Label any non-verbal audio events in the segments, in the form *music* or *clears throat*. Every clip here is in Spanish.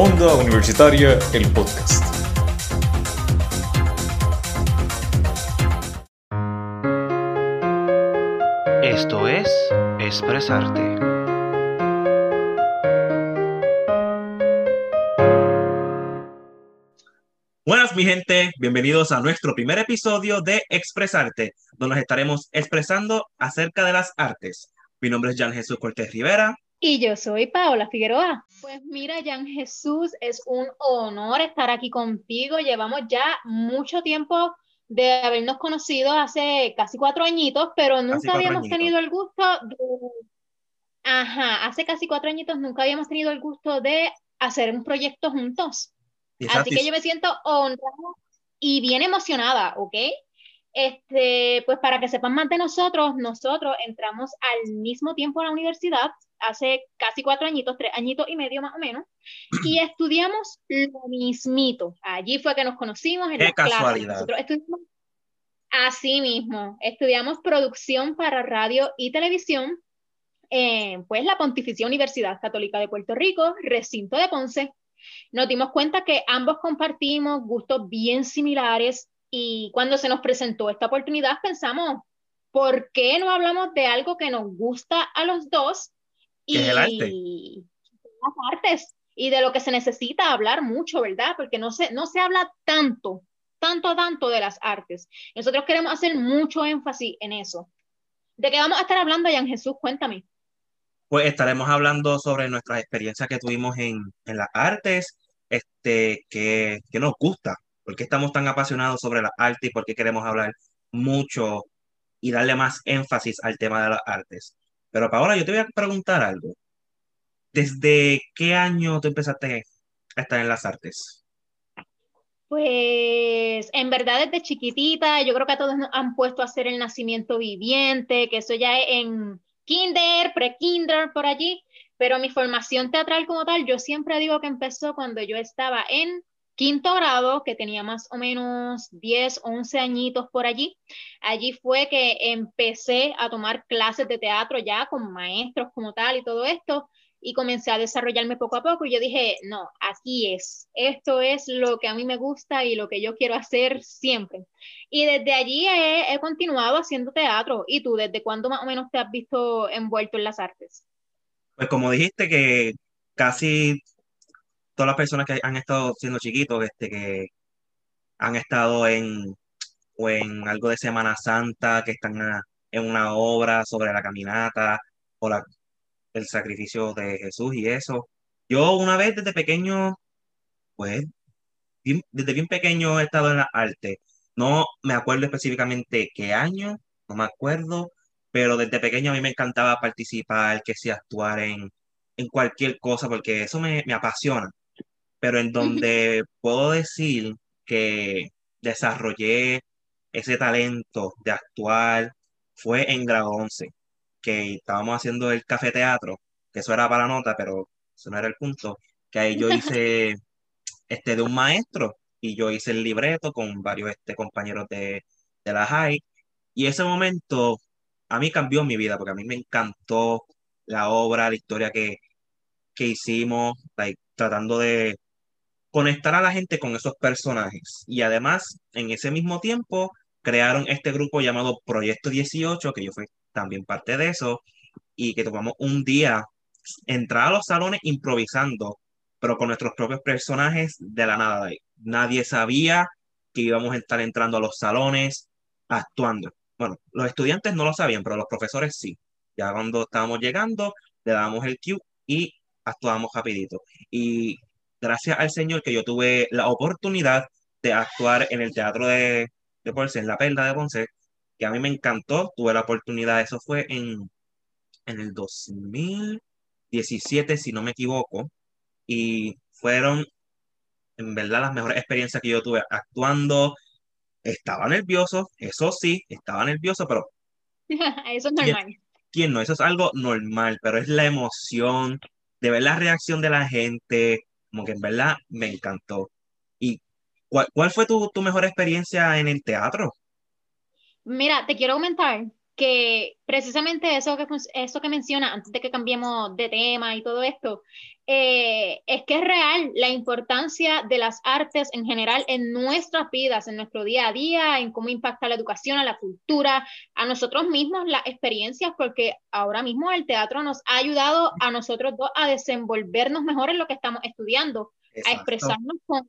Onda Universitaria, el podcast. Esto es Expresarte. Buenas mi gente, bienvenidos a nuestro primer episodio de Expresarte, donde nos estaremos expresando acerca de las artes. Mi nombre es Jan Jesús Cortés Rivera. Y yo soy Paola Figueroa. Pues mira, Jan Jesús, es un honor estar aquí contigo. Llevamos ya mucho tiempo de habernos conocido hace casi cuatro añitos, pero nunca habíamos tenido el gusto de... Ajá, hace casi cuatro añitos nunca habíamos tenido el gusto de hacer un proyecto juntos. Así que yo me siento honrada y bien emocionada, ¿ok? Este, pues para que sepan más de nosotros, nosotros entramos al mismo tiempo a la universidad, hace casi cuatro añitos, tres añitos y medio más o menos, y *clears throat* estudiamos lo mismito. Allí fue que nos conocimos en Qué casualidad. Nosotros estudiamos así mismo, estudiamos producción para radio y televisión, en pues la Pontificia Universidad Católica de Puerto Rico, recinto de Ponce. Nos dimos cuenta que ambos compartimos gustos bien similares y cuando se nos presentó esta oportunidad pensamos, ¿por qué no hablamos de algo que nos gusta a los dos? Y es el arte. las artes y de lo que se necesita hablar mucho, ¿verdad? Porque no se, no se habla tanto, tanto, tanto de las artes. Nosotros queremos hacer mucho énfasis en eso. ¿De qué vamos a estar hablando, Jan Jesús? Cuéntame. Pues estaremos hablando sobre nuestras experiencias que tuvimos en, en las artes, este, que, que nos gusta, por qué estamos tan apasionados sobre las artes y por qué queremos hablar mucho y darle más énfasis al tema de las artes. Pero Paola, yo te voy a preguntar algo. ¿Desde qué año tú empezaste a estar en las artes? Pues en verdad desde chiquitita, yo creo que a todos han puesto a hacer el nacimiento viviente, que eso ya es en kinder, pre-kinder, por allí, pero mi formación teatral como tal, yo siempre digo que empezó cuando yo estaba en quinto grado, que tenía más o menos 10, 11 añitos por allí. Allí fue que empecé a tomar clases de teatro ya con maestros como tal y todo esto, y comencé a desarrollarme poco a poco y yo dije, no, aquí es, esto es lo que a mí me gusta y lo que yo quiero hacer siempre. Y desde allí he, he continuado haciendo teatro. ¿Y tú, desde cuándo más o menos te has visto envuelto en las artes? Pues como dijiste que casi todas las personas que han estado siendo chiquitos, este, que han estado en, o en algo de Semana Santa, que están en una obra sobre la caminata o la, el sacrificio de Jesús y eso. Yo una vez desde pequeño, pues, desde bien pequeño he estado en la arte. No me acuerdo específicamente qué año, no me acuerdo, pero desde pequeño a mí me encantaba participar, que sea actuar en, en cualquier cosa, porque eso me, me apasiona pero en donde puedo decir que desarrollé ese talento de actuar fue en grado 11, que estábamos haciendo el café teatro, que eso era para nota, pero eso no era el punto, que ahí yo hice *laughs* este de un maestro y yo hice el libreto con varios este, compañeros de, de la high y ese momento a mí cambió mi vida porque a mí me encantó la obra, la historia que, que hicimos, tratando de conectar a la gente con esos personajes. Y además, en ese mismo tiempo, crearon este grupo llamado Proyecto 18, que yo fui también parte de eso, y que tomamos un día entrar a los salones improvisando, pero con nuestros propios personajes de la nada. Nadie sabía que íbamos a estar entrando a los salones actuando. Bueno, los estudiantes no lo sabían, pero los profesores sí. Ya cuando estábamos llegando, le dábamos el cue y actuábamos rapidito. Y gracias al Señor que yo tuve la oportunidad de actuar en el teatro de, de Ponce, en la Perla de Ponce, que a mí me encantó, tuve la oportunidad, eso fue en, en el 2017, si no me equivoco, y fueron en verdad las mejores experiencias que yo tuve actuando. Estaba nervioso, eso sí, estaba nervioso, pero... *laughs* eso es normal. ¿Quién no? Eso es algo normal, pero es la emoción de ver la reacción de la gente, como que en verdad me encantó. ¿Y cuál, fue tu, mejor experiencia en el teatro? Mira, te quiero comentar que precisamente eso que, eso que menciona, antes de que cambiemos de tema y todo esto, eh, es que es real la importancia de las artes en general en nuestras vidas, en nuestro día a día, en cómo impacta la educación, a la cultura, a nosotros mismos, las experiencias, porque ahora mismo el teatro nos ha ayudado a nosotros dos a desenvolvernos mejor en lo que estamos estudiando, a expresarnos con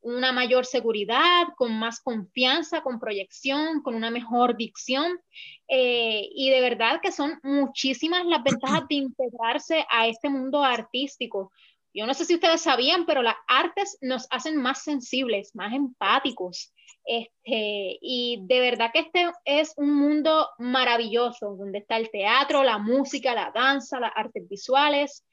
una mayor seguridad, con más confianza, con proyección, con una mejor dicción. Eh, y de verdad que son muchísimas las ventajas de integrarse a este mundo artístico. Yo no sé si ustedes sabían, pero las artes nos hacen más sensibles, más empáticos. Este, y de verdad que este es un mundo maravilloso, donde está el teatro, la música, la danza, las artes visuales.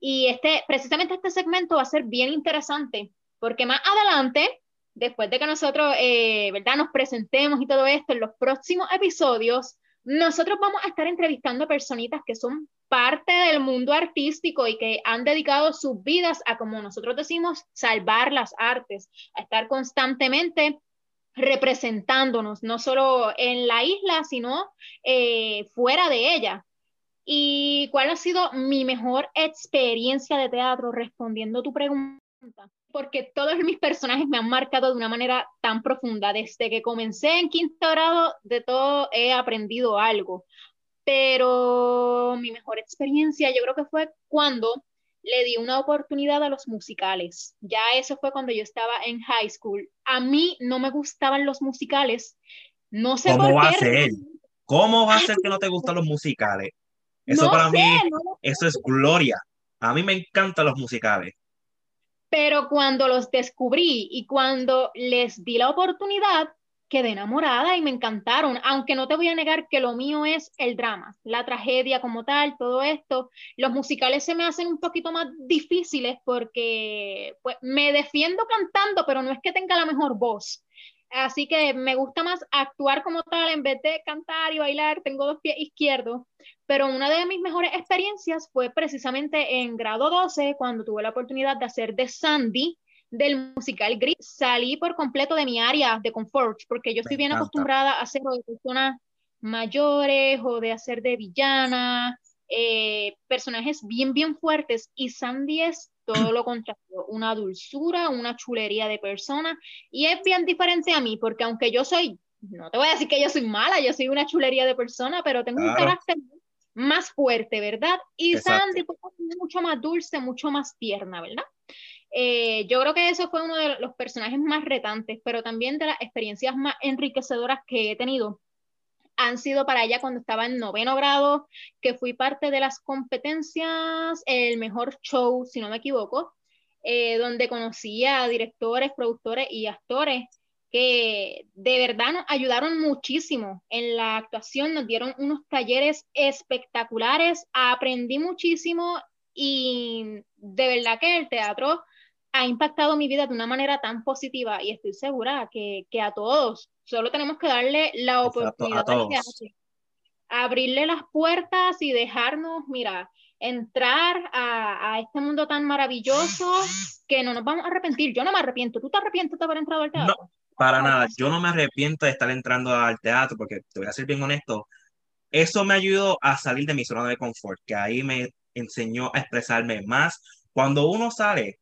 Y este, precisamente este segmento va a ser bien interesante porque más adelante, después de que nosotros, eh, ¿verdad?, nos presentemos y todo esto, en los próximos episodios, nosotros vamos a estar entrevistando a personitas que son parte del mundo artístico y que han dedicado sus vidas a, como nosotros decimos, salvar las artes, a estar constantemente representándonos, no solo en la isla, sino eh, fuera de ella. ¿Y cuál ha sido mi mejor experiencia de teatro? Respondiendo tu pregunta porque todos mis personajes me han marcado de una manera tan profunda. Desde que comencé en quinto grado, de todo he aprendido algo. Pero mi mejor experiencia yo creo que fue cuando le di una oportunidad a los musicales. Ya eso fue cuando yo estaba en high school. A mí no me gustaban los musicales. No sé ¿Cómo por va qué. a ser? ¿Cómo va a ser que no te gustan los musicales? Eso No para sé, mí, no eso es gloria. A mí me encantan los musicales. Pero cuando los descubrí y cuando les di la oportunidad, quedé enamorada y me encantaron, aunque no te voy a negar que lo mío es el drama, la tragedia como tal, todo esto. Los musicales se me hacen un poquito más difíciles porque pues, me defiendo cantando, pero no es que tenga la mejor voz. Así que me gusta más actuar como tal en vez de cantar y bailar. Tengo dos pies izquierdos, pero una de mis mejores experiencias fue precisamente en grado 12, cuando tuve la oportunidad de hacer de Sandy del musical Gris. Salí por completo de mi área de confort, porque yo estoy bien acostumbrada a hacer de personas mayores o de hacer de villana, eh, personajes bien, bien fuertes, y Sandy es todo lo contrario, una dulzura, una chulería de persona, y es bien diferente a mí, porque aunque yo soy, no te voy a decir que yo soy mala, yo soy una chulería de persona, pero tengo un carácter más fuerte, ¿verdad? Y Exacto. Sandy pues, mucho más dulce, mucho más tierna, ¿verdad? Eh, yo creo que eso fue uno de los personajes más retantes, pero también de las experiencias más enriquecedoras que he tenido han sido para ella cuando estaba en noveno grado, que fui parte de las competencias, el mejor show, si no me equivoco, eh, donde conocí a directores, productores y actores que de verdad nos ayudaron muchísimo en la actuación, nos dieron unos talleres espectaculares, aprendí muchísimo y de verdad que el teatro ha impactado mi vida de una manera tan positiva y estoy segura que, que a todos solo tenemos que darle la oportunidad teatro, abrirle las puertas y dejarnos, mira, entrar a, a este mundo tan maravilloso que no nos vamos a arrepentir. Yo no me arrepiento. ¿Tú te arrepientes de haber entrado al teatro? Para nada. Yo no me arrepiento de estar entrando al teatro porque, te voy a ser bien honesto, eso me ayudó a salir de mi zona de confort, que ahí me enseñó a expresarme más. Cuando uno sale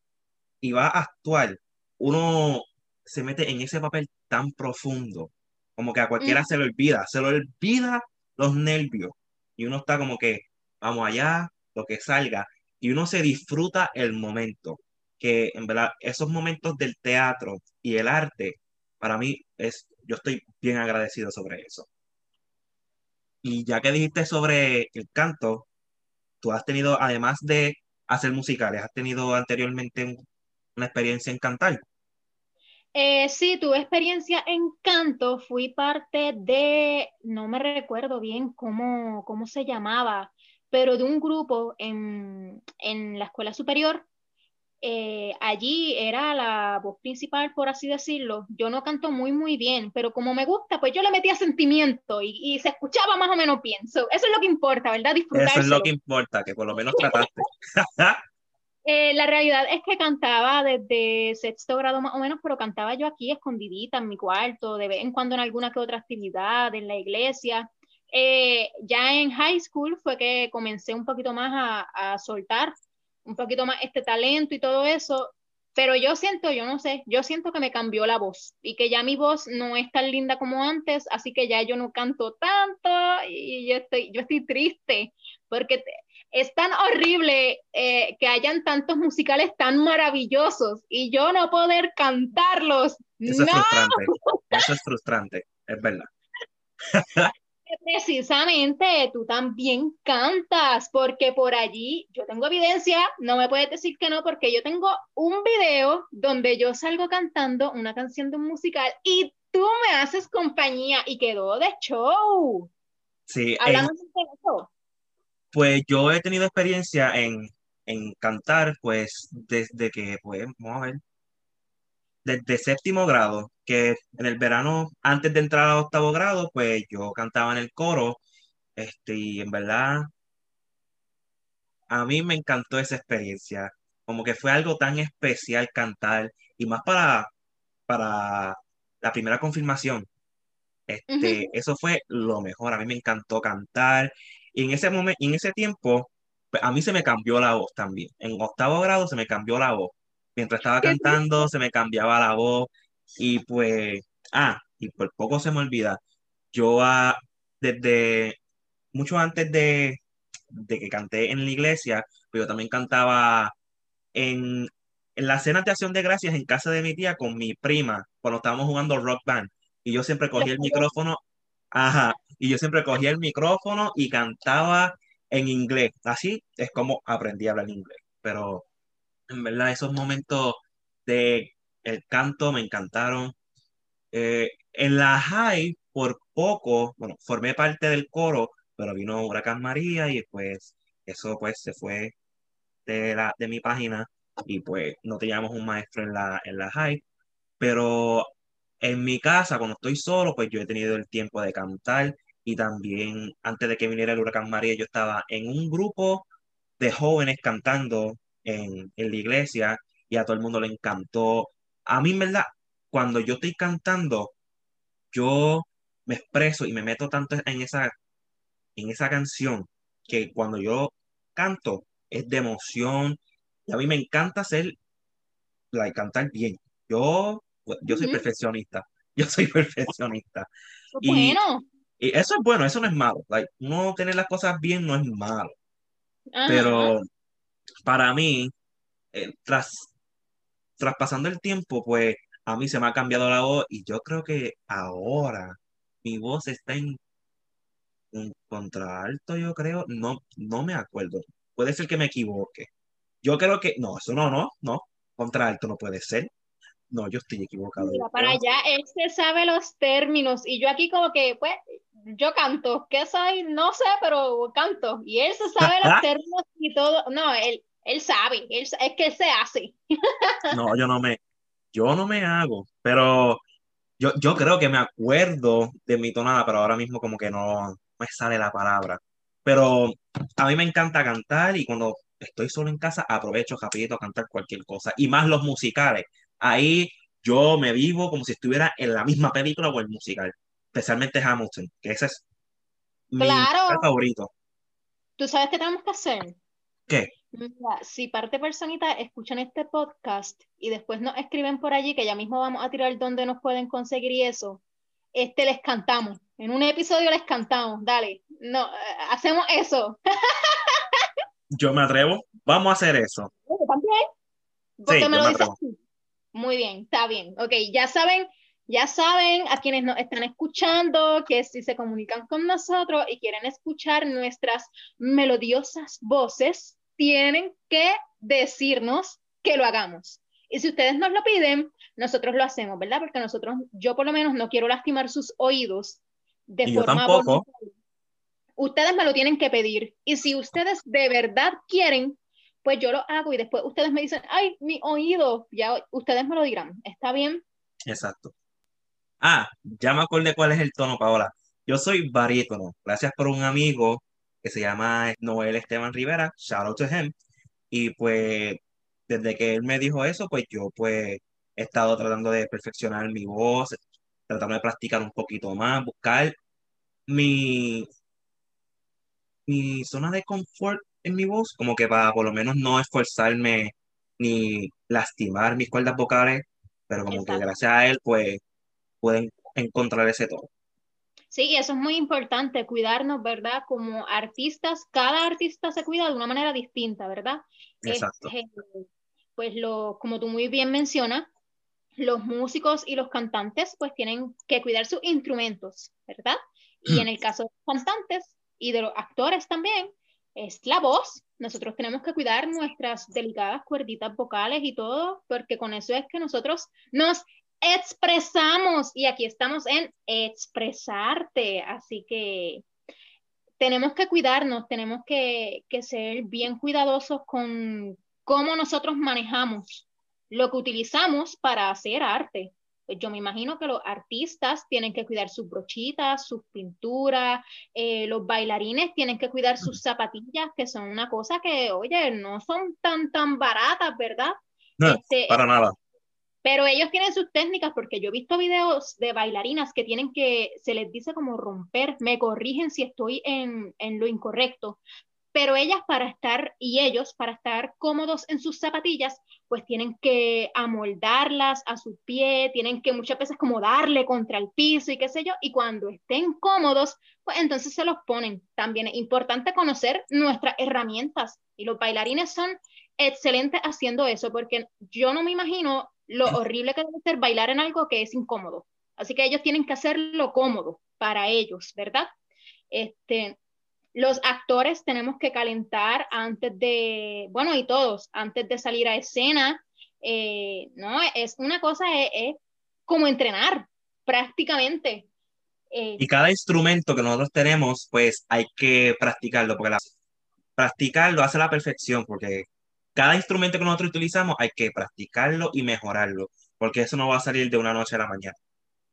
y va a actuar, uno se mete en ese papel tan profundo, como que a cualquiera se le olvida, se le olvida los nervios y uno está como que, vamos allá, lo que salga, y uno se disfruta el momento, que en verdad esos momentos del teatro y el arte, para mí es, yo estoy bien agradecido sobre eso. Y ya que dijiste sobre el canto, tú has tenido, además de hacer musicales, has tenido anteriormente un- una experiencia en cantar. Eh, sí, tuve experiencia en canto, fui parte de, no me recuerdo bien cómo, cómo se llamaba, pero de un grupo en, en la escuela superior. Eh, allí era la voz principal, por así decirlo. Yo no canto muy, muy bien, pero como me gusta, pues yo le metía sentimiento y, y se escuchaba más o menos bien. So, eso es lo que importa, ¿verdad? Eso es lo que importa, que por lo menos *laughs* trataste. *laughs* Eh, la realidad es que cantaba desde sexto grado más o menos, pero cantaba yo aquí escondidita en mi cuarto, de vez en cuando en alguna que otra actividad, en la iglesia. eh, ya en high school fue que comencé un poquito más a, a soltar un poquito más este talento y todo eso, pero yo siento, yo no sé, yo siento que me cambió la voz y que ya mi voz no es tan linda como antes, así que ya yo no canto tanto y yo estoy, yo estoy triste porque es tan horrible eh, que hayan tantos musicales tan maravillosos y yo no poder cantarlos. Eso es ¡No! frustrante. Eso es frustrante, es verdad. *laughs* Precisamente, tú también cantas, porque por allí yo tengo evidencia, no me puedes decir que no, porque yo tengo un video donde yo salgo cantando una canción de un musical y tú me haces compañía y quedó de show. Sí, en- Hablando de eso. pues yo he tenido experiencia en, en cantar, pues desde que, pues, vamos a ver, desde séptimo grado, que en el verano, antes de entrar a octavo grado, pues yo cantaba en el coro, este, y en verdad, a mí me encantó esa experiencia, como que fue algo tan especial cantar, y más para, para la primera confirmación. Este, eso fue lo mejor. A mí me encantó cantar. Y en ese momento, en ese tiempo, pues, a mí se me cambió la voz también. En octavo grado se me cambió la voz. Mientras estaba ¿Qué cantando, se me cambiaba la voz. Y pues, ah, y por poco se me olvida. Yo ah, desde mucho antes de, de que canté en la iglesia, pues yo también cantaba en, en las cenas de acción de gracias en casa de mi tía con mi prima, cuando estábamos jugando rock band. Y yo siempre cogía el micrófono, ajá, y yo siempre cogía el micrófono y cantaba en inglés. Así es como aprendí a hablar inglés. Pero en verdad esos momentos de el canto me encantaron. Eh, en la high, por poco, bueno, formé parte del coro, pero vino Huracán María y pues eso pues se fue de, la, de mi página y pues no teníamos un maestro en la, en la high, pero en mi casa, cuando estoy solo, pues yo he tenido el tiempo de cantar y también antes de que viniera el huracán María, yo estaba en un grupo de jóvenes cantando en, en la iglesia y a todo el mundo le encantó. A mí, en verdad, cuando yo estoy cantando, yo me expreso y me meto tanto en esa, en esa canción que cuando yo canto es de emoción y a mí me encanta hacer, like, cantar bien. Yo, yo soy Ujú. perfeccionista, *laughs* yo soy perfeccionista. Y, Bueno, y eso es bueno, eso no es malo. Like, no tener las cosas bien no es malo, ajá. pero para mí, eh, tras, traspasando el tiempo, pues a mí se me ha cambiado la voz y yo creo que ahora mi voz está en, en contralto, yo creo, no, no me acuerdo. Puede ser que me equivoque. Yo creo que, no, eso no, no, no, contralto no puede ser. No, yo estoy equivocado. Mira, para allá, él se sabe los términos y yo aquí como que, pues, yo canto, ¿qué soy? No sé, pero canto. Y él se sabe los términos y todo. No, él, él sabe, él, es que él se hace. *laughs* No, yo no me, yo no me hago, pero yo, yo creo que me acuerdo de mi tonada, pero ahora mismo como que no me sale la palabra. Pero a mí me encanta cantar y cuando estoy solo en casa aprovecho rapidito a cantar cualquier cosa. Y más los musicales. Ahí yo me vivo como si estuviera en la misma película o el musical. Especialmente Hamilton, que ese es mi Claro. favorito. ¿Tú sabes qué tenemos que hacer? ¿Qué? Mira, si parte personita escuchan este podcast y después nos escriben por allí, que ya mismo vamos a tirar dónde nos pueden conseguir y eso, este les cantamos. En un episodio les cantamos, dale. No, eh, hacemos eso. Yo me atrevo. Vamos a hacer eso. También. Porque Sí, me yo lo me dices. Muy bien, está bien. Ok, ya saben, ya saben a quienes nos están escuchando que si se comunican con nosotros y quieren escuchar nuestras melodiosas voces, tienen que decirnos que lo hagamos. Y si ustedes nos lo piden, nosotros lo hacemos, ¿verdad? Porque nosotros, yo por lo menos no quiero lastimar sus oídos de Y yo forma tampoco. voluntaria. Ustedes me lo tienen que pedir. Y si ustedes de verdad quieren, pues yo lo hago y después ustedes me dicen, ay, mi oído, ya ustedes me lo dirán. ¿Está bien? Exacto. Ah, ya me acordé cuál es el tono, Paola. Yo soy barítono, gracias por un amigo que se llama Noel Esteban Rivera, shout out to him. Y pues, desde que él me dijo eso, pues yo pues he estado tratando de perfeccionar mi voz, tratando de practicar un poquito más, buscar mi, mi zona de confort en mi voz, como que para por lo menos no esforzarme ni lastimar mis cuerdas vocales, pero como que gracias a él, pues pueden encontrar ese tono. Sí, eso es muy importante, cuidarnos, ¿verdad? Como artistas, cada artista se cuida de una manera distinta, ¿verdad? Exacto. Este, pues lo, como tú muy bien mencionas, los músicos y los cantantes pues tienen que cuidar sus instrumentos, ¿verdad? Y en el caso de los cantantes y de los actores también, es la voz. Nosotros tenemos que cuidar nuestras delicadas cuerditas vocales y todo, porque con eso es que nosotros nos expresamos y aquí estamos en expresarte. Así que tenemos que cuidarnos, tenemos que, que ser bien cuidadosos con cómo nosotros manejamos lo que utilizamos para hacer arte. Pues yo me imagino que los artistas tienen que cuidar sus brochitas, sus pinturas, eh, los bailarines tienen que cuidar sus zapatillas, que son una cosa que, oye, no son tan, tan baratas, ¿verdad? No, Este, para nada. Pero ellos tienen sus técnicas porque yo he visto videos de bailarinas que tienen que, se les dice como romper, me corrigen si estoy en, en lo incorrecto, pero ellas para estar, y ellos para estar cómodos en sus zapatillas, pues tienen que amoldarlas a su pie, tienen que muchas veces como darle contra el piso y qué sé yo, y cuando estén cómodos, pues entonces se los ponen. También es importante conocer nuestras herramientas y los bailarines son excelentes haciendo eso, porque yo no me imagino lo horrible que debe ser bailar en algo que es incómodo. Así que ellos tienen que hacerlo cómodo para ellos, ¿verdad? Este, los actores tenemos que calentar antes de, bueno, y todos, antes de salir a escena, eh, ¿no? Es una cosa, es, como entrenar prácticamente. Eh, Y cada instrumento que nosotros tenemos, pues hay que practicarlo, porque la, practicarlo hace la perfección, porque cada instrumento que nosotros utilizamos hay que practicarlo y mejorarlo, porque eso no va a salir de una noche a la mañana.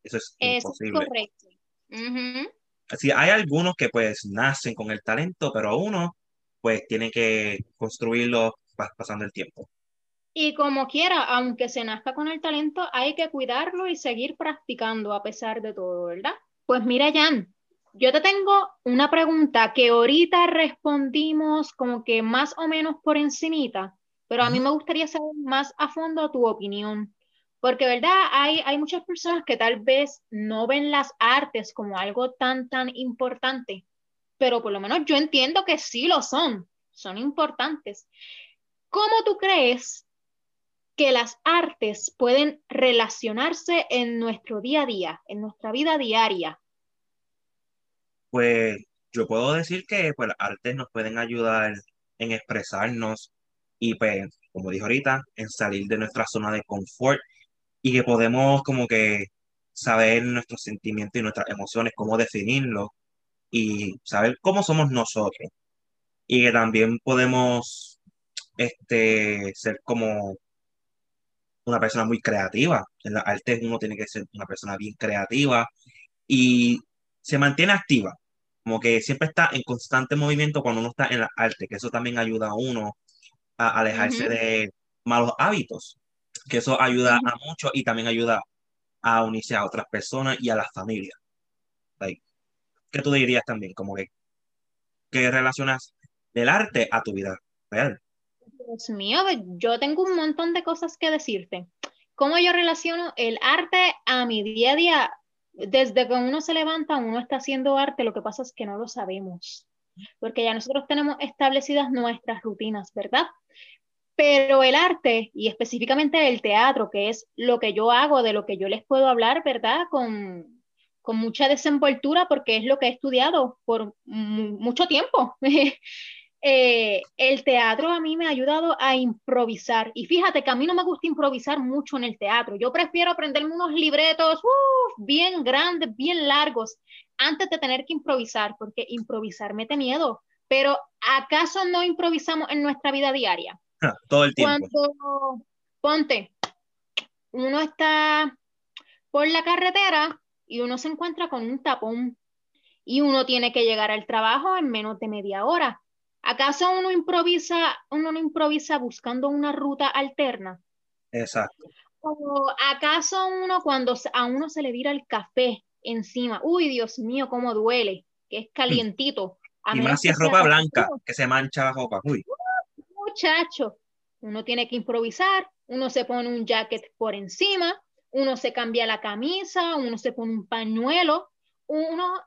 Eso es eso es imposible. correcto. Ujú. Así, hay algunos que pues nacen con el talento, pero uno pues tiene que construirlo pa- pasando el tiempo. Y como quiera, aunque se nazca con el talento, hay que cuidarlo y seguir practicando a pesar de todo, ¿verdad? Pues mira, Jan, yo te tengo una pregunta que ahorita respondimos como que más o menos por encimita, pero a mí me gustaría saber más a fondo tu opinión, porque, ¿verdad? Hay, hay muchas personas que tal vez no ven las artes como algo tan, tan importante, pero por lo menos yo entiendo que sí lo son, son importantes. ¿Cómo tú crees que las artes pueden relacionarse en nuestro día a día, en nuestra vida diaria? Pues yo puedo decir que pues, las artes nos pueden ayudar en expresarnos y pues, como dije ahorita, en salir de nuestra zona de confort y que podemos como que saber nuestros sentimientos y nuestras emociones, cómo definirlos y saber cómo somos nosotros. Y que también podemos este, ser como una persona muy creativa. En las artes uno tiene que ser una persona bien creativa y se mantiene activa, como que siempre está en constante movimiento cuando uno está en la arte, que eso también ayuda a uno a alejarse Ujú. de malos hábitos, que eso ayuda Ujú. a mucho y también ayuda a unirse a otras personas y a la familia. Like, ¿qué tú dirías también? Como que, ¿qué relacionas del arte a tu vida real? Dios mío, yo tengo un montón de cosas que decirte. ¿Cómo yo relaciono el arte a mi día a día? Desde que uno se levanta, uno está haciendo arte, lo que pasa es que no lo sabemos, porque ya nosotros tenemos establecidas nuestras rutinas, ¿verdad? Pero el arte, y específicamente el teatro, que es lo que yo hago, de lo que yo les puedo hablar, ¿verdad? Con, con mucha desenvoltura, porque es lo que he estudiado por mu- mucho tiempo. *laughs* Eh, el teatro a mí me ha ayudado a improvisar. Y fíjate que a mí no me gusta improvisar mucho en el teatro. Yo prefiero aprenderme unos libretos bien grandes, bien largos, antes de tener que improvisar, porque improvisar mete miedo. Pero ¿acaso no improvisamos en nuestra vida diaria? Todo el tiempo. Cuando, ponte, uno está por la carretera y uno se encuentra con un tapón y uno tiene que llegar al trabajo en menos de media hora. ¿Acaso uno improvisa, uno no improvisa buscando una ruta alterna? Exacto. ¿O acaso uno cuando a uno se le vira el café encima, uy, Dios mío, cómo duele, que es calientito, A Y más si es ropa blanca, que se mancha la ropa. Uy, muchacho, uno tiene que improvisar, uno se pone un jacket por encima, uno se cambia la camisa, uno se pone un pañuelo, uno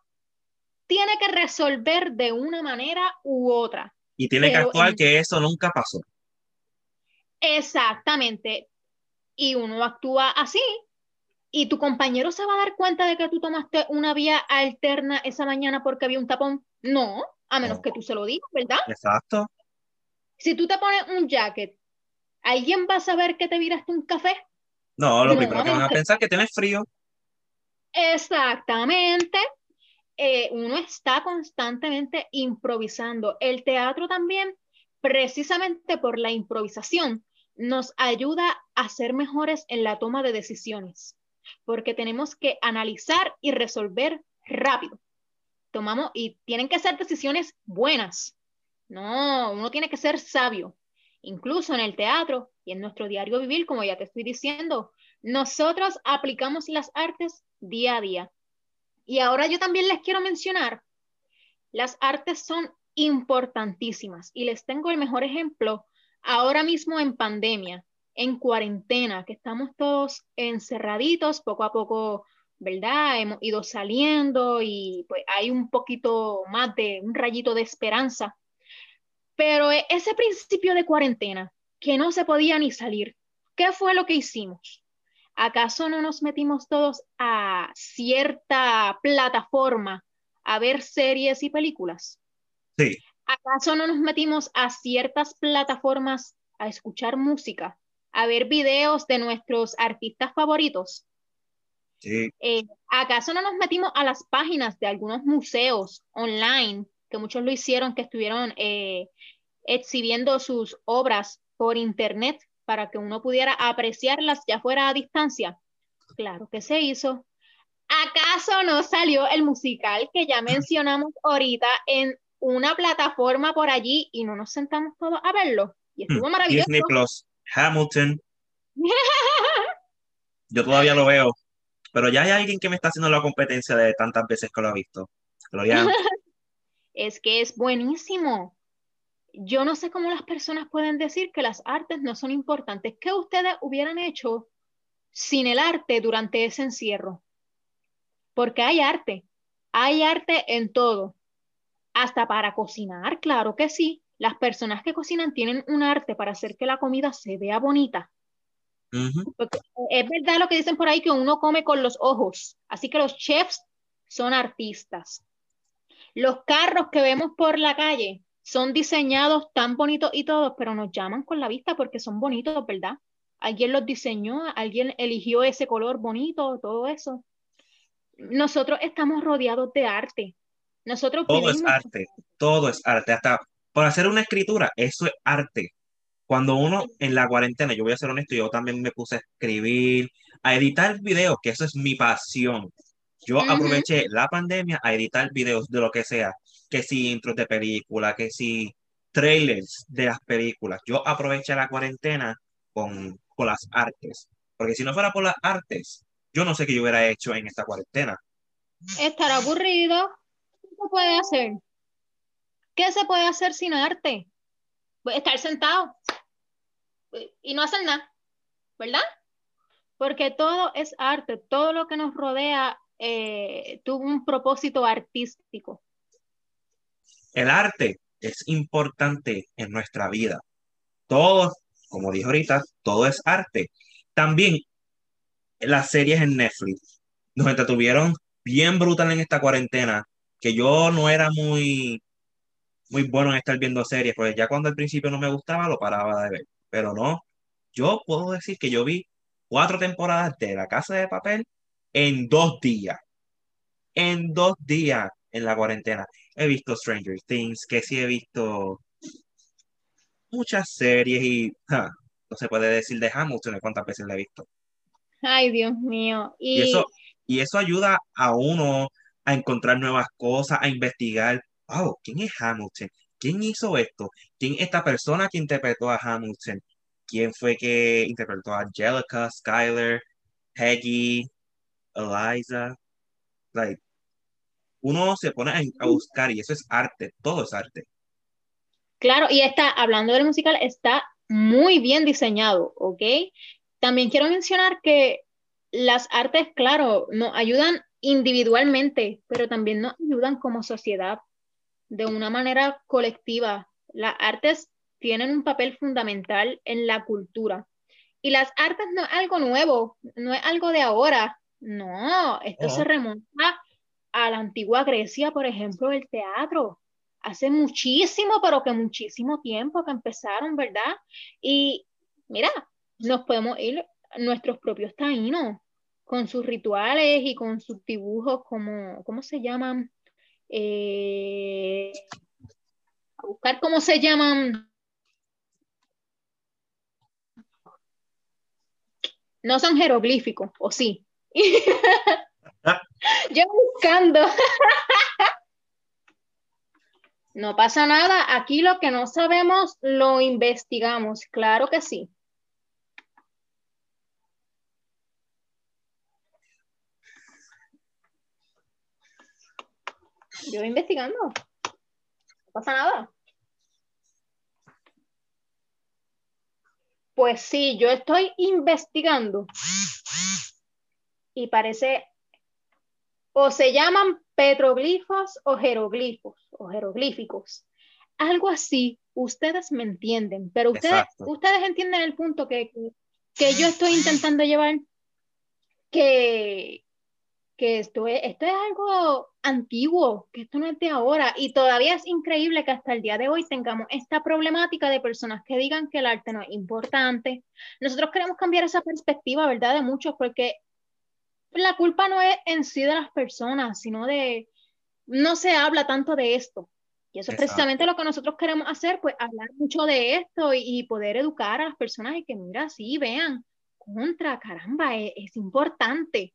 tiene que resolver de una manera u otra. y tiene que actuar en- que eso nunca pasó. Exactamente. Y uno actúa así. Y tu compañero se va a dar cuenta de que tú tomaste una vía alterna esa mañana porque había un tapón. No, a menos No. que tú se lo digas, ¿verdad? Exacto. Si tú te pones un jacket, ¿alguien va a saber que te viraste un café? No, lo No, primero que van a pensar es que tienes frío. Exactamente. Eh, uno está constantemente improvisando. El teatro también, precisamente por la improvisación, nos ayuda a ser mejores en la toma de decisiones, porque tenemos que analizar y resolver rápido. Tomamos y tienen que ser decisiones buenas. No, uno tiene que ser sabio. Incluso en el teatro y en nuestro diario vivir, como ya te estoy diciendo, nosotros aplicamos las artes día a día. Y ahora yo también les quiero mencionar, las artes son importantísimas y les tengo el mejor ejemplo ahora mismo en pandemia, en cuarentena, que estamos todos encerraditos, poco a poco, ¿verdad? Hemos ido saliendo y pues hay un poquito más de un rayito de esperanza. Pero e- ese principio de cuarentena, que no se podía ni salir, ¿qué fue lo que hicimos? ¿Acaso no nos metimos todos a cierta plataforma a ver series y películas? Sí. ¿Acaso no nos metimos a ciertas plataformas a escuchar música, a ver videos de nuestros artistas favoritos? Sí. Eh, ¿acaso no nos metimos a las páginas de algunos museos online, que muchos lo hicieron, que estuvieron eh, exhibiendo sus obras por internet para que uno pudiera apreciarlas ya fuera a distancia? Claro que se hizo. ¿Acaso no salió el musical que ya mencionamos ahorita en una plataforma por allí y no nos sentamos todos a verlo? Y estuvo maravilloso. Disney Plus, Hamilton. *laughs* Yo todavía lo veo. Pero ya hay alguien que me está haciendo la competencia de tantas veces que lo ha visto. Gloria. *laughs* Es que es buenísimo. Yo no sé cómo las personas pueden decir que las artes no son importantes. ¿Qué ustedes hubieran hecho sin el arte durante ese encierro? Porque hay arte, hay arte en todo, hasta para cocinar, claro que sí. Las personas que cocinan tienen un arte para hacer que la comida se vea bonita. Porque es verdad lo que dicen por ahí que uno come con los ojos, así que los chefs son artistas. Los carros que vemos por la calle son diseñados tan bonitos y todos, pero nos llaman con la vista porque son bonitos, ¿verdad? Alguien los diseñó, alguien eligió ese color bonito, todo eso. Nosotros estamos rodeados de arte. Nosotros Todo es arte. Todo es arte. Hasta por hacer una escritura, eso es arte. Cuando uno en la cuarentena, yo voy a ser honesto, yo también me puse a escribir, a editar videos, que eso es mi pasión. Yo aproveché la pandemia a editar videos de lo que sea, que si intros de película, que si trailers de las películas. Yo aproveché la cuarentena con, con las artes, porque si no fuera por las artes, yo no sé qué yo hubiera hecho en esta cuarentena. estar aburrido. ¿Qué se puede hacer? ¿Qué se puede hacer sin arte? Pues estar sentado y no hacer nada, ¿verdad? Porque todo es arte, todo lo que nos rodea eh, tuvo un propósito artístico. El arte es importante en nuestra vida. Todo, como dije ahorita, todo es arte. También las series en Netflix nos entretuvieron bien brutal en esta cuarentena, que yo no era muy, muy bueno en estar viendo series, porque ya cuando al principio no me gustaba, lo paraba de ver. Pero no, yo puedo decir que yo vi cuatro temporadas de La Casa de Papel en dos días. En dos días en la cuarentena. He visto Stranger Things, que sí he visto muchas series y ja, no se puede decir de Hamilton de cuántas veces la he visto. Ay, Dios mío. Y Y eso, y eso ayuda a uno a encontrar nuevas cosas, a investigar. Wow, ¿quién es Hamilton? ¿Quién hizo esto? ¿Quién es esta persona que interpretó a Hamilton? ¿Quién fue que interpretó a Angelica, Skyler, Peggy, Eliza? Like, uno se pone a, buscar y eso es arte, todo es arte. Claro, y está, hablando del musical, está muy bien diseñado, ¿ok? También quiero mencionar que las artes, claro, nos ayudan individualmente, pero también nos ayudan como sociedad de una manera colectiva. Las artes tienen un papel fundamental en la cultura. Y las artes no es algo nuevo, no es algo de ahora. No, esto se remonta a la antigua Grecia, por ejemplo, el teatro. Hace muchísimo, pero que muchísimo tiempo que empezaron, ¿verdad? Y mira, nos podemos ir nuestros propios taínos con sus rituales y con sus dibujos, como, ¿cómo se llaman? Eh, a buscar cómo se llaman. No son jeroglíficos, ¿o sí? *laughs* *laughs* Yo buscando. *laughs* no pasa nada. Aquí lo que no sabemos lo investigamos. Claro que sí. Yo investigando. No pasa nada. Pues sí, yo estoy investigando y parece o se llaman petroglifos o jeroglifos o jeroglíficos. Algo así, ustedes me entienden, pero ustedes, ustedes entienden el punto que, que yo estoy intentando llevar, que, que esto es, esto es algo antiguo, que esto no es de ahora, y todavía es increíble que hasta el día de hoy tengamos esta problemática de personas que digan que el arte no es importante. Nosotros queremos cambiar esa perspectiva, ¿verdad? De muchos, porque la culpa no es en sí de las personas, sino de, no se habla tanto de esto. Y eso es precisamente lo que nosotros queremos hacer, pues hablar mucho de esto y, poder educar a las personas y que, mira, sí, vean, contra, caramba, es, es importante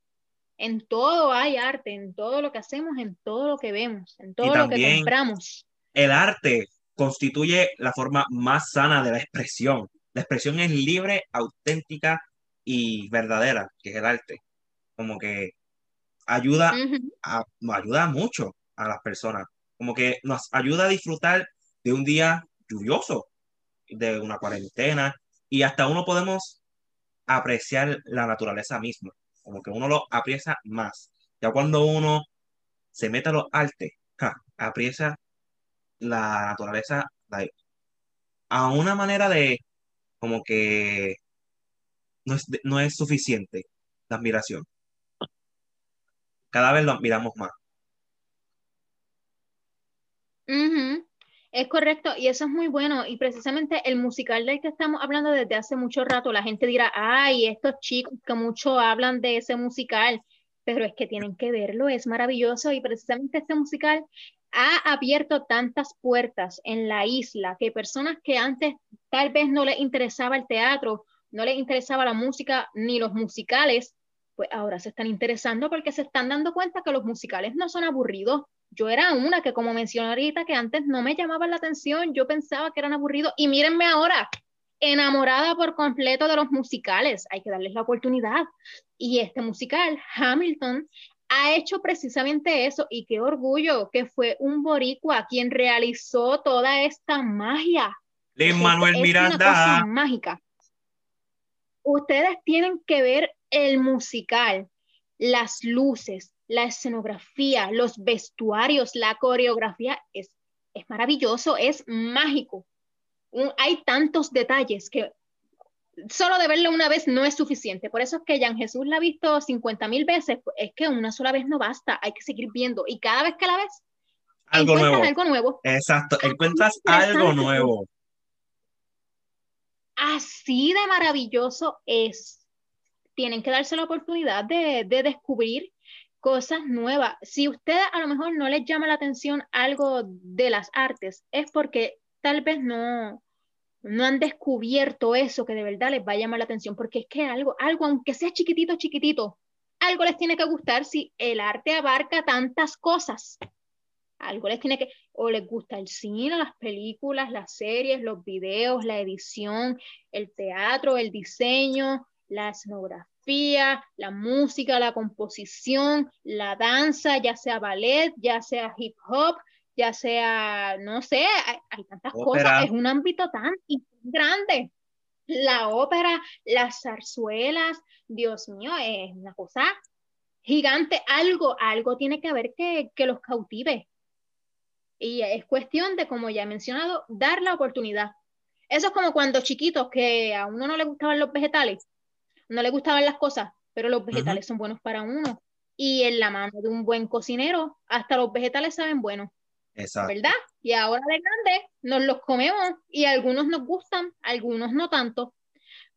en todo hay arte, en todo lo que hacemos, en todo lo que vemos, en todo lo que compramos. El arte constituye la forma más sana de la expresión. La expresión es libre, auténtica y verdadera, que es el arte. Como que ayuda, a, nos ayuda mucho a las personas. Como que nos ayuda a disfrutar de un día lluvioso, de una cuarentena, y hasta uno podemos apreciar la naturaleza misma como que uno lo aprecia más. Ya cuando uno se mete a los artes, aprecia la naturaleza a una manera de como que no es, no es suficiente la admiración. Cada vez lo admiramos más. Es correcto, y eso es muy bueno. Y precisamente el musical del que estamos hablando desde hace mucho rato, la gente dirá, ay, estos chicos que mucho hablan de ese musical, pero es que tienen que verlo, es maravilloso. Y precisamente este musical ha abierto tantas puertas en la isla que personas que antes tal vez no les interesaba el teatro, no les interesaba la música ni los musicales, pues ahora se están interesando porque se están dando cuenta que los musicales no son aburridos, yo era una que, como mencioné ahorita, que antes no me llamaba la atención, yo pensaba que eran aburridos y mírenme ahora, enamorada por completo de los musicales, hay que darles la oportunidad. Y este musical, Hamilton, ha hecho precisamente eso y qué orgullo que fue un boricua quien realizó toda esta magia. De Manuel Miranda. mágica. Ustedes tienen que ver el musical, las luces, la escenografía, los vestuarios, la coreografía, es, es maravilloso, es mágico. hay tantos detalles que solo de verlo una vez no es suficiente. Por eso es que Jan Jesús la ha visto 50 mil veces, pues, es que una sola vez no basta, hay que seguir viendo. Y cada vez que la ves, algo nuevo. algo nuevo. Exacto, encuentras algo nuevo. Así de maravilloso es. Tienen que darse la oportunidad de, de descubrir cosas nuevas. Si usted a lo mejor no les llama la atención algo de las artes, es porque tal vez no, no han descubierto eso que de verdad les va a llamar la atención, porque es que algo, algo, aunque sea chiquitito, chiquitito, algo les tiene que gustar si el arte abarca tantas cosas. Algo les tiene que, o les gusta el cine, las películas, las series, los videos, la edición, el teatro, el diseño, la escenografía, la música, la composición, la danza, ya sea ballet, ya sea hip hop, ya sea, no sé, hay, tantas cosas, es un ámbito tan grande. La ópera, las zarzuelas, Dios mío, es una cosa gigante, algo, algo tiene que haber que, que los cautive. Y es cuestión de, como ya he mencionado, dar la oportunidad. Eso es como cuando chiquitos que a uno no le gustaban los vegetales, no le gustaban las cosas, pero los vegetales son buenos para uno. Y en la mano de un buen cocinero, hasta los vegetales saben buenos. Exacto. ¿Verdad? Y ahora de grande nos los comemos y algunos nos gustan, algunos no tanto.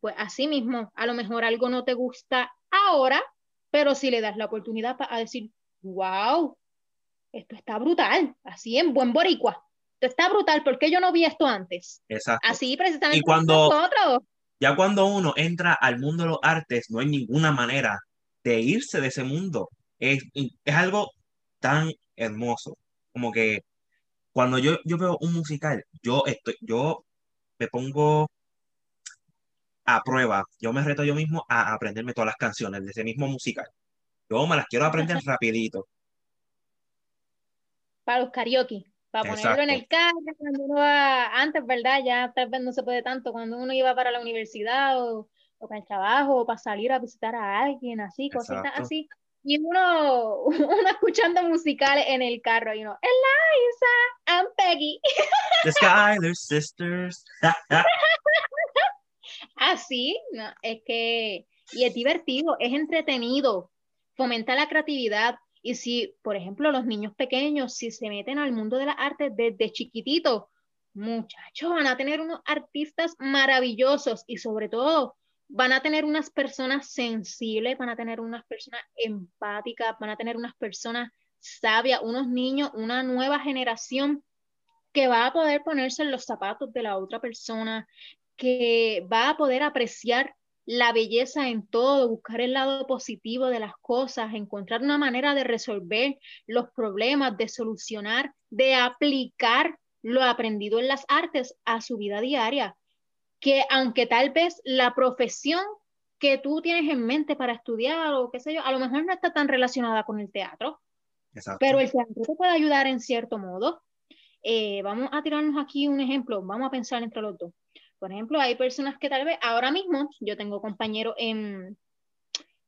Pues así mismo, a lo mejor algo no te gusta ahora, pero si le das la oportunidad a decir, wow, esto está brutal, así en buen boricua. Esto está brutal, ¿por qué yo no vi esto antes? Exacto. Así precisamente y cuando, Ya cuando uno entra al mundo de los artes, no hay ninguna manera de irse de ese mundo. Es, es algo tan hermoso. Como que cuando yo, yo veo un musical, yo estoy, yo me pongo a prueba, yo me reto yo mismo a aprenderme todas las canciones de ese mismo musical. Yo me las quiero aprender *laughs* rapidito. Para los karaoke, para ponerlo en el carro cuando uno va, antes, ¿verdad? Ya tal vez no se puede tanto, cuando uno iba para la universidad o, o para el trabajo o para salir a visitar a alguien, así, cositas así. Y uno, *laughs* uno escuchando musicales en el carro y uno, Eliza, I'm Peggy. *laughs* The Skyler Sisters. *laughs* Así, no, es que, y es divertido, es entretenido, fomenta la creatividad. Y si, por ejemplo, los niños pequeños, si se meten al mundo de las artes desde chiquititos, muchachos, van a tener unos artistas maravillosos y sobre todo van a tener unas personas sensibles, van a tener unas personas empáticas, van a tener unas personas sabias, unos niños, una nueva generación que va a poder ponerse en los zapatos de la otra persona, que va a poder apreciar la belleza en todo, buscar el lado positivo de las cosas, encontrar una manera de resolver los problemas, de solucionar, de aplicar lo aprendido en las artes a su vida diaria. Que aunque tal vez la profesión que tú tienes en mente para estudiar o qué sé yo, a lo mejor no está tan relacionada con el teatro, pero el teatro te puede ayudar en cierto modo. Eh, vamos a tirarnos aquí un ejemplo, vamos a pensar entre los dos. Por ejemplo, hay personas que tal vez ahora mismo, yo tengo compañeros en,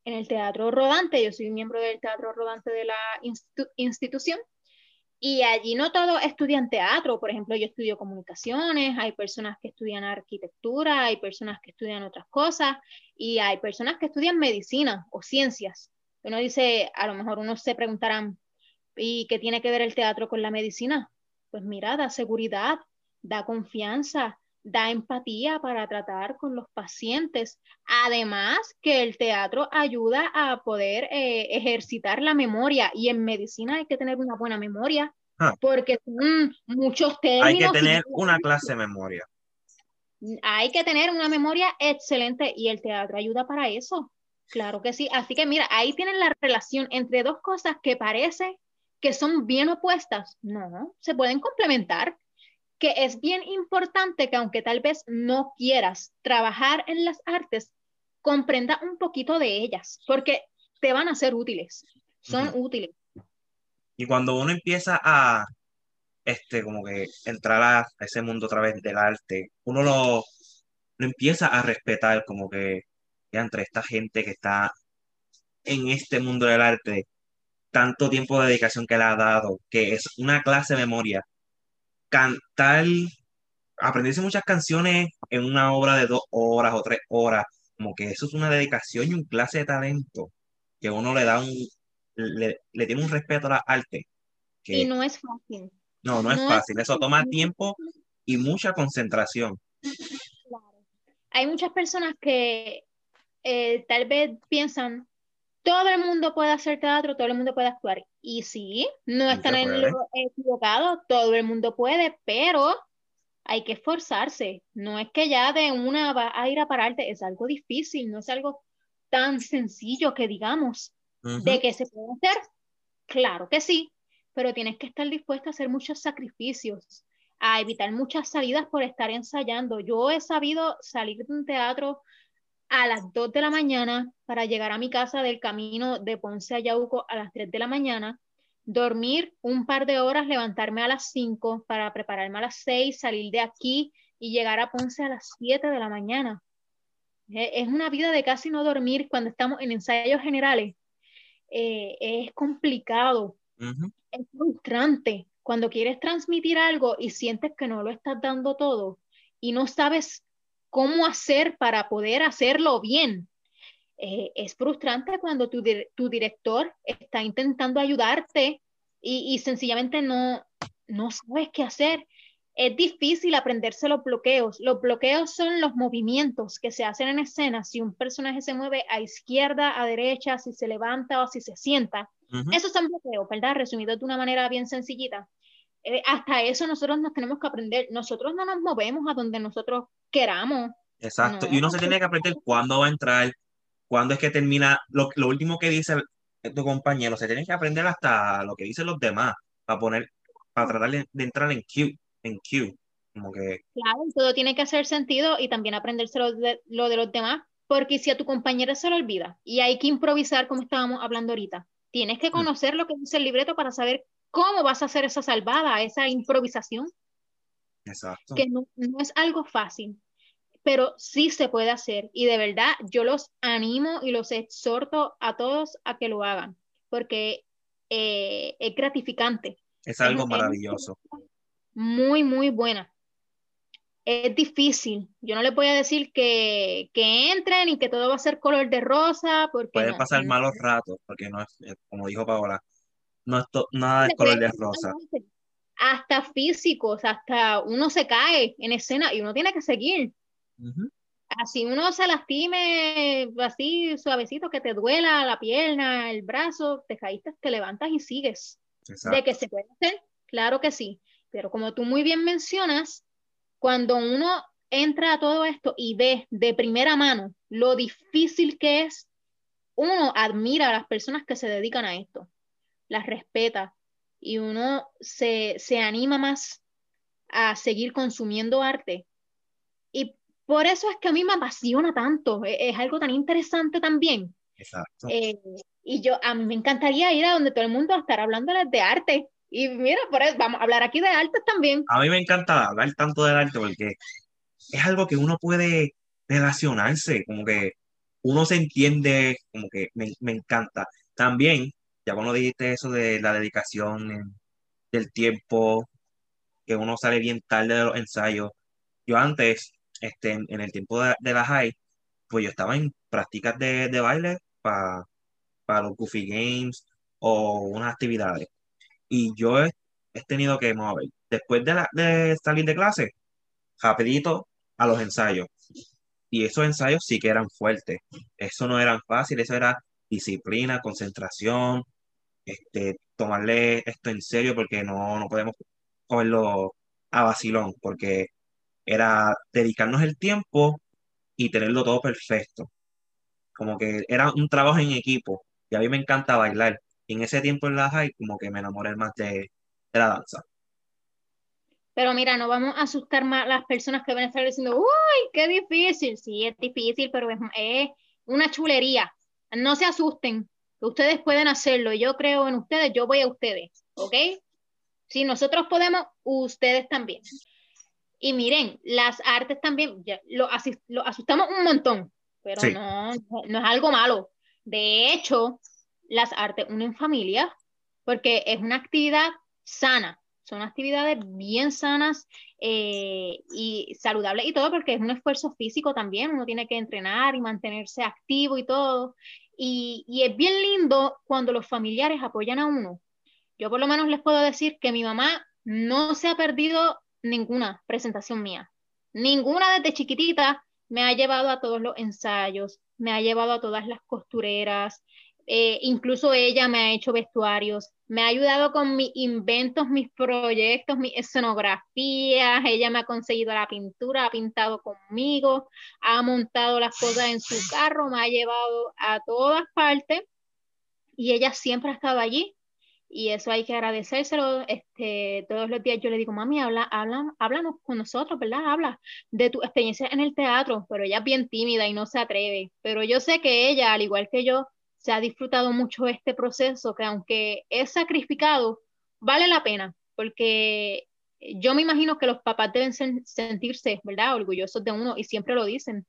en el teatro rodante, yo soy miembro del teatro rodante de la institución, y allí no todo estudian teatro, por ejemplo, yo estudio comunicaciones, hay personas que estudian arquitectura, hay personas que estudian otras cosas, y hay personas que estudian medicina o ciencias. Uno dice, a lo mejor unos se preguntarán, ¿y qué tiene que ver el teatro con la medicina? Pues mira, da seguridad, da confianza, da empatía para tratar con los pacientes. Además que el teatro ayuda a poder eh, ejercitar la memoria y en medicina hay que tener una buena memoria ah. porque son muchos términos. Hay que tener una clase de memoria. Hay que tener una memoria excelente y el teatro ayuda para eso. Claro que sí. Así que mira, ahí tienen la relación entre dos cosas que parece que son bien opuestas. No, se pueden complementar que es bien importante que aunque tal vez no quieras trabajar en las artes, comprenda un poquito de ellas, porque te van a ser útiles, son útiles. Y cuando uno empieza a, este, como que entrar a ese mundo a través del arte, uno lo, lo empieza a respetar, como que entre esta gente que está en este mundo del arte, tanto tiempo de dedicación que le ha dado, que es una clase de memoria cantar, aprenderse muchas canciones en una obra de dos horas o tres horas, como que eso es una dedicación y un clase de talento que uno le da un, le, tiene un respeto a la arte. y no es fácil. No, no es fácil, eso toma tiempo y mucha concentración. Hay muchas personas que eh, tal vez piensan, todo el mundo puede hacer teatro, todo el mundo puede actuar. Y sí, no están en lo equivocado, todo el mundo puede, pero hay que esforzarse. No es que ya de una va a ir a pararte, es algo difícil, no es algo tan sencillo que digamos. ¿De que se puede hacer? Claro que sí, pero tienes que estar dispuesto a hacer muchos sacrificios, a evitar muchas salidas por estar ensayando. Yo he sabido salir de un teatro a las 2 de la mañana para llegar a mi casa del camino de Ponce a Yauco a las 3 de la mañana, dormir un par de horas, levantarme a las 5 para prepararme a las 6, salir de aquí y llegar a Ponce a las 7 de la mañana. Es una vida de casi no dormir cuando estamos en ensayos generales. Eh, es complicado, es frustrante cuando quieres transmitir algo y sientes que no lo estás dando todo y no sabes cómo hacer para poder hacerlo bien. Eh, es frustrante cuando tu, tu, director está intentando ayudarte y, y, sencillamente no, no sabes qué hacer. Es difícil aprenderse los bloqueos. Los bloqueos son los movimientos que se hacen en escena. Si un personaje se mueve a izquierda, a derecha, si se levanta o si se sienta. Esos son bloqueos, ¿verdad? Resumido de una manera bien sencillita. Eh, hasta eso nosotros nos tenemos que aprender. Nosotros no nos movemos a donde nosotros queramos. Exacto. Y uno se tiene que aprender cuándo va a entrar, cuándo es que termina. Lo, lo último que dice tu compañero, se tiene que aprender hasta lo que dicen los demás para poner, para tratar de, entrar en Q, en Q. Como que... Claro, todo tiene que hacer sentido y también aprenderse lo de, lo de los demás, porque si a tu compañero se lo olvida y hay que improvisar como estábamos hablando ahorita, tienes que mm. conocer lo que dice el libreto para saber cómo vas a hacer esa salvada, esa improvisación. Exacto. Que no, es algo fácil, pero sí se puede hacer. Y de verdad, yo los animo y los exhorto a todos a que lo hagan, porque eh, es gratificante. Es algo maravilloso. Muy, muy buena. Es difícil. Yo no les voy a decir que, que entren y que todo va a ser color de rosa. Porque Puede pasar malos ratos, porque no es, como dijo Paola, no es nada de color de rosa. Hasta físicos, hasta uno se cae en escena y uno tiene que seguir. Así uno se lastime así suavecito, que te duela la pierna, el brazo, te caíste, te levantas y sigues. De que se puede hacer, claro que sí. Pero como tú muy bien mencionas, cuando uno entra a todo esto y ve de primera mano lo difícil que es, uno admira a las personas que se dedican a esto las respeta y uno se, anima más a seguir consumiendo arte. Y por eso es que a mí me apasiona tanto, e, es, algo tan interesante también. Exacto. Eh, y yo, a mí me encantaría ir a donde todo el mundo va a estar hablándoles de arte. Y mira, por eso, vamos a hablar aquí de arte también. A mí me encanta hablar tanto del arte porque es algo que uno puede relacionarse, como que uno se entiende, como que me, me encanta. También ya cuando dijiste eso de la dedicación, del tiempo, que uno sale bien tarde de los ensayos. Yo antes, este, en, el tiempo de, la high, pues yo estaba en prácticas de, baile para los Goofy Games o unas actividades. Y yo he, tenido que mover. Después de, la, de salir de clase, rapidito a los ensayos. Y esos ensayos sí que eran fuertes. Eso no eran fáciles, eso era disciplina, concentración, este, tomarle esto en serio porque no, no podemos cogerlo a vacilón, porque era dedicarnos el tiempo y tenerlo todo perfecto. Como que era un trabajo en equipo y a mí me encanta bailar. Y en ese tiempo en la high como que me enamoré más de, la danza. Pero mira, no vamos a asustar más a las personas que van a estar diciendo, uy, qué difícil. Sí, es difícil, pero es, es una chulería. No se asusten. Ustedes pueden hacerlo. Yo creo en ustedes, yo voy a ustedes. ¿Ok? Si nosotros podemos, ustedes también. Y miren, las artes también, lo, asustamos un montón, pero no, no es algo malo. De hecho, las artes unen familia porque es una actividad sana. Son actividades bien sanas eh, y saludables y todo porque es un esfuerzo físico también. Uno tiene que entrenar y mantenerse activo y todo. Y, es bien lindo cuando los familiares apoyan a uno. Yo por lo menos les puedo decir que mi mamá no se ha perdido ninguna presentación mía. Ninguna desde chiquitita me ha llevado a todos los ensayos, me ha llevado a todas las costureras, eh, incluso ella me ha hecho vestuarios, me ha ayudado con mis inventos, mis proyectos, mis escenografías, ella me ha conseguido la pintura, ha pintado conmigo, ha montado las cosas en su carro, me ha llevado a todas partes y ella siempre ha estado allí y eso hay que agradecérselo. Este, todos los días yo le digo, mami, habla, habla, háblanos con nosotros, ¿verdad? Habla de tu experiencia en el teatro, pero ella es bien tímida y no se atreve. Pero yo sé que ella, al igual que yo, se ha disfrutado mucho este proceso, que aunque es sacrificado, vale la pena, porque yo me imagino que los papás deben sentirse, ¿verdad? Orgullosos de uno y siempre lo dicen,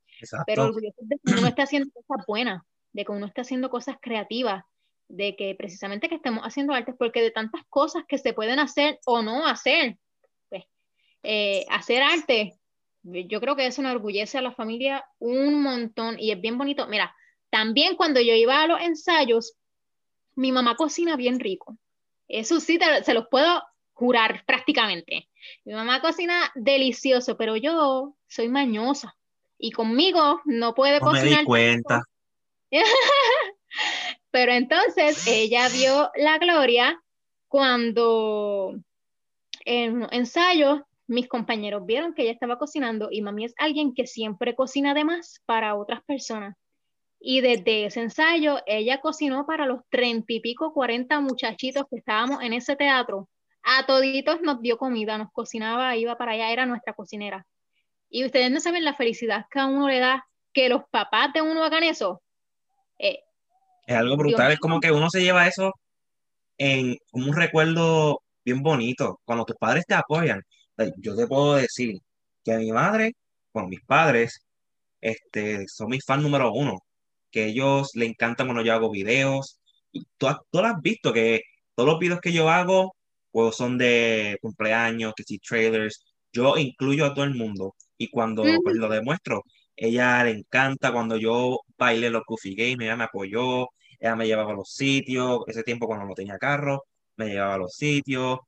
pero orgullosos de que uno esté haciendo cosas buenas, de que uno esté haciendo cosas creativas, de que precisamente que estemos haciendo arte, porque de tantas cosas que se pueden hacer o no hacer, pues, eh, hacer arte, yo creo que eso enorgullece a la familia un montón y es bien bonito. Mira, también cuando yo iba a los ensayos, mi mamá cocina bien rico. Eso sí, se los puedo jurar prácticamente. Mi mamá cocina delicioso, pero yo soy mañosa y conmigo no puede no cocinar. Me di cuenta. *laughs* Pero entonces ella vio la gloria cuando en ensayo mis compañeros vieron que ella estaba cocinando y mami es alguien que siempre cocina de más para otras personas. Y desde ese ensayo, ella cocinó para los treinta y pico, cuarenta muchachitos que estábamos en ese teatro. A toditos nos dio comida, nos cocinaba, iba para allá, era nuestra cocinera. Y ustedes no saben la felicidad que a uno le da que los papás de uno hagan eso. Eh, es algo brutal, es como que uno se lleva eso en un recuerdo bien bonito, cuando tus padres te apoyan. Yo te puedo decir que a mi madre, bueno, mis padres, este, son mis fans número uno, que ellos le encantan cuando yo hago videos, y tú, tú lo has visto, que todos los videos que yo hago, pues son de cumpleaños, que si trailers, yo incluyo a todo el mundo, y cuando pues, lo demuestro, ella le encanta cuando yo bailé los Goofy Games, ella me apoyó, ella me llevaba a los sitios, ese tiempo cuando no tenía carro, me llevaba a los sitios.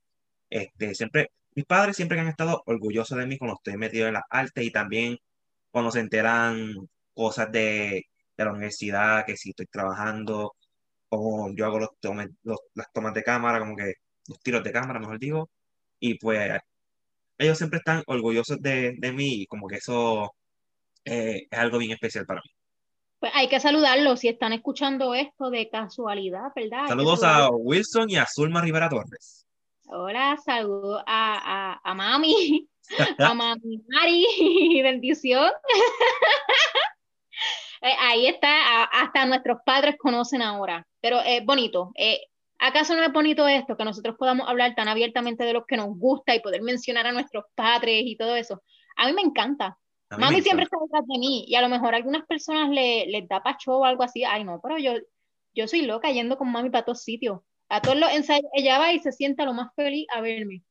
Este, siempre, mis padres siempre han estado orgullosos de mí cuando estoy metido en las artes y también cuando se enteran cosas de, de la universidad, que si estoy trabajando, o yo hago los, los, las tomas de cámara, como que los tiros de cámara, mejor digo, y pues ellos siempre están orgullosos de, de mí y como que eso eh, es algo bien especial para mí. Pues hay que saludarlos si están escuchando esto de casualidad, ¿verdad? Saludos a Wilson y a Zulma Rivera Torres. Hola, saludos a, a, a mami, *laughs* a mami Mari, *laughs* bendición. *laughs* Eh, ahí está, hasta nuestros padres conocen ahora, pero es bonito. Eh, ¿Acaso no es bonito esto, que nosotros podamos hablar tan abiertamente de lo que nos gusta y poder mencionar a nuestros padres y todo eso? A mí me encanta, Mami siempre está detrás de mí y a lo mejor a algunas personas le, les da pacho o algo así. Ay, no, pero yo, yo soy loca yendo con mami para todos sitios. A todos los ensayos, ella va y se sienta lo más feliz a verme.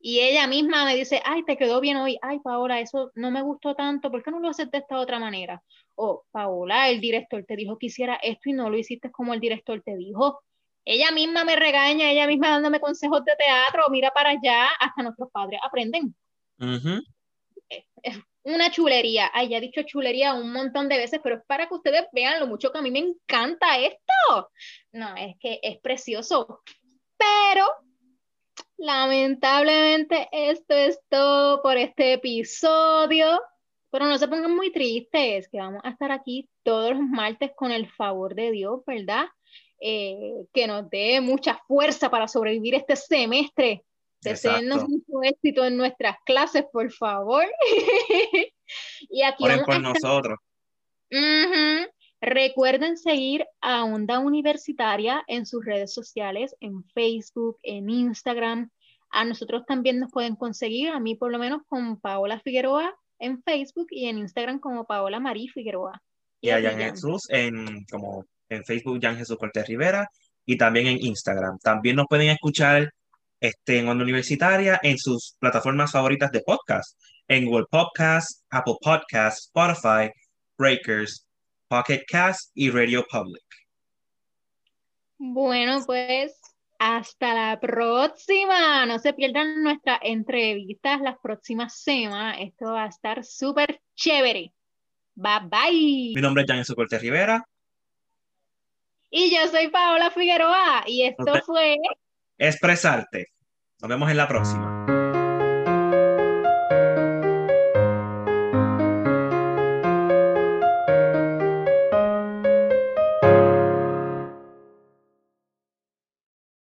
Y ella misma me dice, ay, te quedó bien hoy. Ay, Paola, eso no me gustó tanto. ¿Por qué no lo haces de esta otra manera? O, Paola, el director te dijo que hiciera esto y no lo hiciste como el director te dijo. Ella misma me regaña, ella misma dándome consejos de teatro. Mira para allá, hasta nuestros padres aprenden una chulería. Ay, ya he dicho chulería un montón de veces, pero es para que ustedes vean lo mucho que a mí me encanta esto. No, es que es precioso. Pero, lamentablemente, esto es todo por este episodio. Pero no se pongan muy tristes, que vamos a estar aquí todos los martes con el favor de Dios, ¿verdad? Eh, que nos dé mucha fuerza para sobrevivir este semestre Deseennos mucho éxito en nuestras clases, por favor. *laughs* y aquí Oren por nosotros. Recuerden seguir a Onda Universitaria en sus redes sociales, en Facebook, en Instagram. A nosotros también nos pueden conseguir, a mí por lo menos con Paola Figueroa en Facebook y en Instagram como Paola Marí Figueroa. Y, a Jan Jesús en, como en Facebook, Jan Jesús Cortés Rivera, y también en Instagram. También nos pueden escuchar este, en Onda Universitaria en sus plataformas favoritas de podcast, en Google Podcast, Apple Podcast, Spotify, Breakers, Pocket Cast y Radio Public. Bueno, pues hasta la próxima. No se pierdan nuestras entrevistas las próximas semanas. Esto va a estar súper chévere. Bye bye. Mi nombre es Jan Cortés Rivera. Y yo soy Paola Figueroa. Y esto fue expresarte. Nos vemos en la próxima.